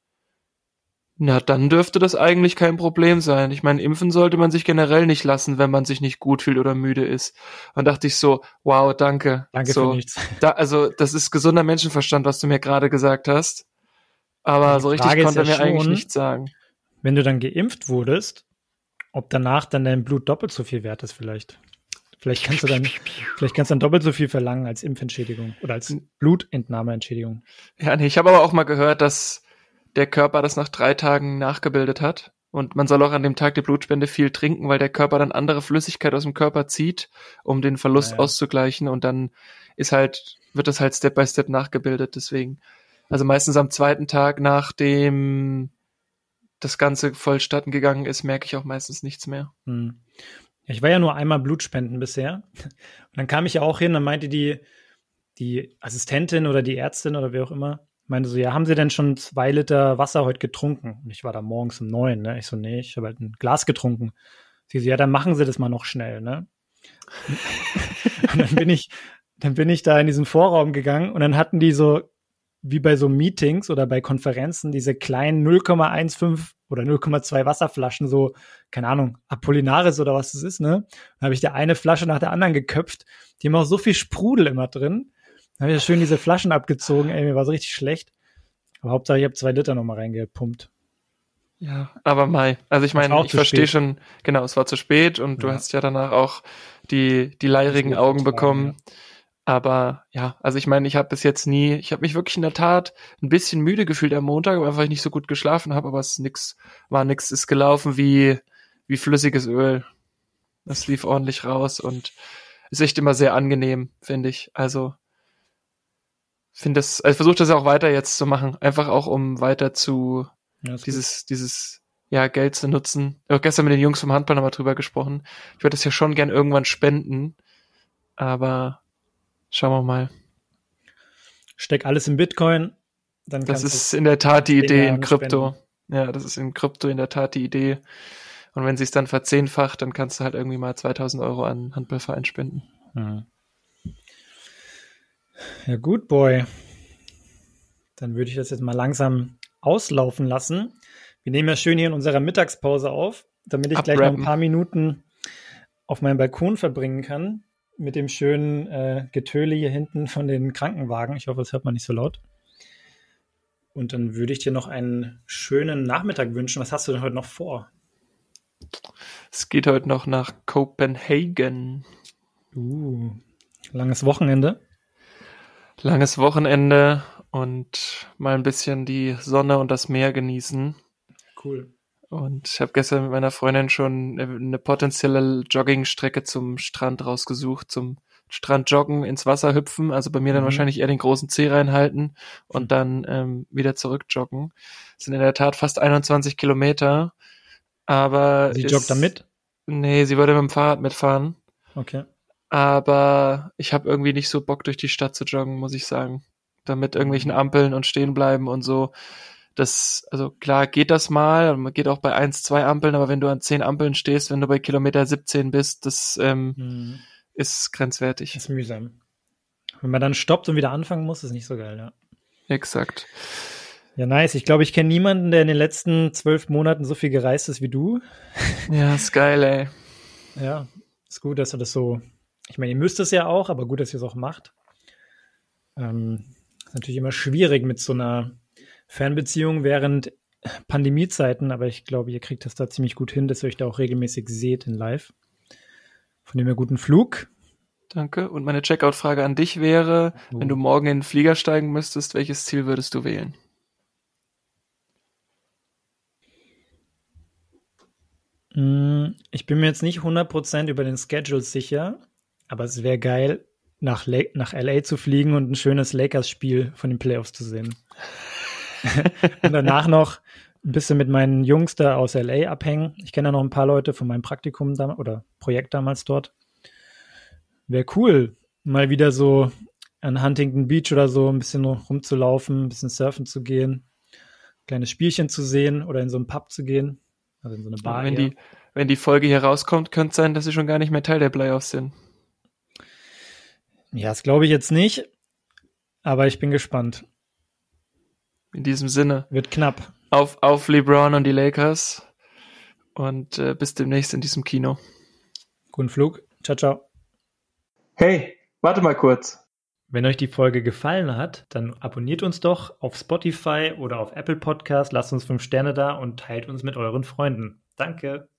Na, dann dürfte das eigentlich kein Problem sein. Ich meine, impfen sollte man sich generell nicht lassen, wenn man sich nicht gut fühlt oder müde ist. Und dachte ich so, wow, danke. Danke so, für nichts. Da, also, das ist gesunder Menschenverstand, was du mir gerade gesagt hast. Aber so richtig konnte er mir schon, eigentlich nichts sagen. Wenn du dann geimpft wurdest, ob danach dann dein Blut doppelt so viel wert ist vielleicht. Vielleicht kannst du dann, vielleicht kannst du dann doppelt so viel verlangen als Impfentschädigung oder als Blutentnahmeentschädigung. Ja, nee, ich habe aber auch mal gehört, dass der Körper das nach drei Tagen nachgebildet hat. Und man soll auch an dem Tag der Blutspende viel trinken, weil der Körper dann andere Flüssigkeit aus dem Körper zieht, um den Verlust Naja. auszugleichen. Und dann ist halt, wird das halt Step by Step nachgebildet. Deswegen, also meistens am zweiten Tag, nachdem das Ganze vollstatten gegangen ist, merke ich auch meistens nichts mehr. Hm. Ich war ja nur einmal Blutspenden bisher. Und dann kam ich ja auch hin, dann meinte die, die Assistentin oder die Ärztin oder wer auch immer, meinte so, ja, haben Sie denn schon zwei Liter Wasser heute getrunken? Und ich war da morgens um neun, ne? Ich so, nee, ich habe halt ein Glas getrunken. Sie so, ja, dann machen Sie das mal noch schnell, ne? und dann bin ich, dann bin ich da in diesen Vorraum gegangen und dann hatten die so, wie bei so Meetings oder bei Konferenzen, diese kleinen 0,15 oder 0,2 Wasserflaschen, so, keine Ahnung, Apollinaris oder was das ist, ne? Dann habe ich da eine Flasche nach der anderen geköpft. Die haben auch so viel Sprudel immer drin. Dann habe ich ja schön diese Flaschen abgezogen, ey, mir war so richtig schlecht. Aber Hauptsache, ich habe zwei Liter nochmal reingepumpt. Ja, aber Mai. Also ich meine, ich verstehe schon, genau, es war zu spät und du Ja. hast ja danach auch die, die leirigen Augen vertragen, bekommen. Aber ja, also ich meine, ich habe bis jetzt nie, ich habe mich wirklich in der Tat ein bisschen müde gefühlt am Montag, einfach weil ich nicht so gut geschlafen habe, aber es ist nix, war nix, ist gelaufen wie, wie flüssiges Öl. Das lief ordentlich raus und ist echt immer sehr angenehm, finde ich. Also finde das, also versuche das auch weiter jetzt zu machen, einfach auch um weiter zu Ja, ist gut. dieses, dieses, ja, Geld zu nutzen. Ich habe gestern mit den Jungs vom Handball nochmal drüber gesprochen. Ich würde das ja schon gern irgendwann spenden, aber schauen wir mal. Steck alles in Bitcoin, dann Das ist in der Tat die Idee in Krypto. Ja, das ist in Krypto in der Tat die Idee. Und wenn sie es dann verzehnfacht, dann kannst du halt irgendwie mal 2000 Euro an Handballverein spenden. du. Ja. gut, Boy. Dann würde ich das jetzt mal langsam auslaufen lassen. Wir nehmen ja schön hier in unserer Mittagspause auf, damit ich gleich noch ein Abrappen. paar Minuten auf meinem Balkon verbringen kann. Mit dem schönen äh, Getöle hier hinten von den Krankenwagen. Ich hoffe, das hört man nicht so laut. Und dann würde ich dir noch einen schönen Nachmittag wünschen. Was hast du denn heute noch vor? Es geht heute noch nach Copenhagen. Uh, langes Wochenende. Langes Wochenende und mal ein bisschen die Sonne und das Meer genießen. Cool. Und ich habe gestern mit meiner Freundin schon eine, eine potenzielle Joggingstrecke zum Strand rausgesucht, zum Strand joggen, ins Wasser hüpfen, also bei mir dann Mhm. wahrscheinlich eher den großen Zeh reinhalten und dann ähm, wieder zurück joggen. Das sind in der Tat fast 21 Kilometer, aber Sie ist- joggt da mit? Nee, sie würde mit dem Fahrrad mitfahren, Okay. aber ich habe irgendwie nicht so Bock durch die Stadt zu joggen, muss ich sagen. Da mit irgendwelchen Ampeln und stehen bleiben und so. Das, also klar geht das mal, man geht auch bei eins, zwei Ampeln, aber wenn du an zehn Ampeln stehst, wenn du bei Kilometer 17 bist, das ähm, Mhm. ist grenzwertig. ist mühsam. Wenn man dann stoppt und wieder anfangen muss, ist nicht so geil, ja. Exakt. Ja, nice. Ich glaube, ich kenne niemanden, der in den letzten zwölf Monaten so viel gereist ist wie du. Ja, ist geil, ey. Ja, ist gut, dass du das so. Ich meine, ihr müsst es ja auch, aber gut, dass ihr es auch macht. Ähm, ist natürlich immer schwierig mit so einer Fernbeziehung während Pandemiezeiten, aber ich glaube, ihr kriegt das da ziemlich gut hin, dass ihr euch da auch regelmäßig seht in live. Von dem her guten Flug. Danke. Und meine Checkout-Frage an dich wäre, Oh. wenn du morgen in den Flieger steigen müsstest, welches Ziel würdest du wählen? Mm, Ich bin mir jetzt nicht 100% über den Schedule sicher, aber es wäre geil, nach, La nach LA zu fliegen und ein schönes Lakers-Spiel von den Playoffs zu sehen. Und danach noch ein bisschen mit meinen Jungs da aus LA abhängen. Ich kenne da noch ein paar Leute von meinem Praktikum da, oder Projekt damals dort. Wäre cool, mal wieder so an Huntington Beach oder so ein bisschen rumzulaufen, ein bisschen surfen zu gehen, kleines Spielchen zu sehen oder in so einen Pub zu gehen. Also in so eine Bar. wenn, eher. die, wenn die Folge hier rauskommt, könnte es sein, dass sie schon gar nicht mehr Teil der Playoffs sind. Ja, das glaube ich jetzt nicht, aber ich bin gespannt. In diesem Sinne, Wird knapp. auf, auf LeBron und die Lakers und äh, bis demnächst in diesem Kino. Guten Flug. Ciao, ciao. Hey, warte mal kurz. Wenn euch die Folge gefallen hat, dann abonniert uns doch auf Spotify oder auf Apple Podcast, lasst uns fünf Sterne da und teilt uns mit euren Freunden. Danke.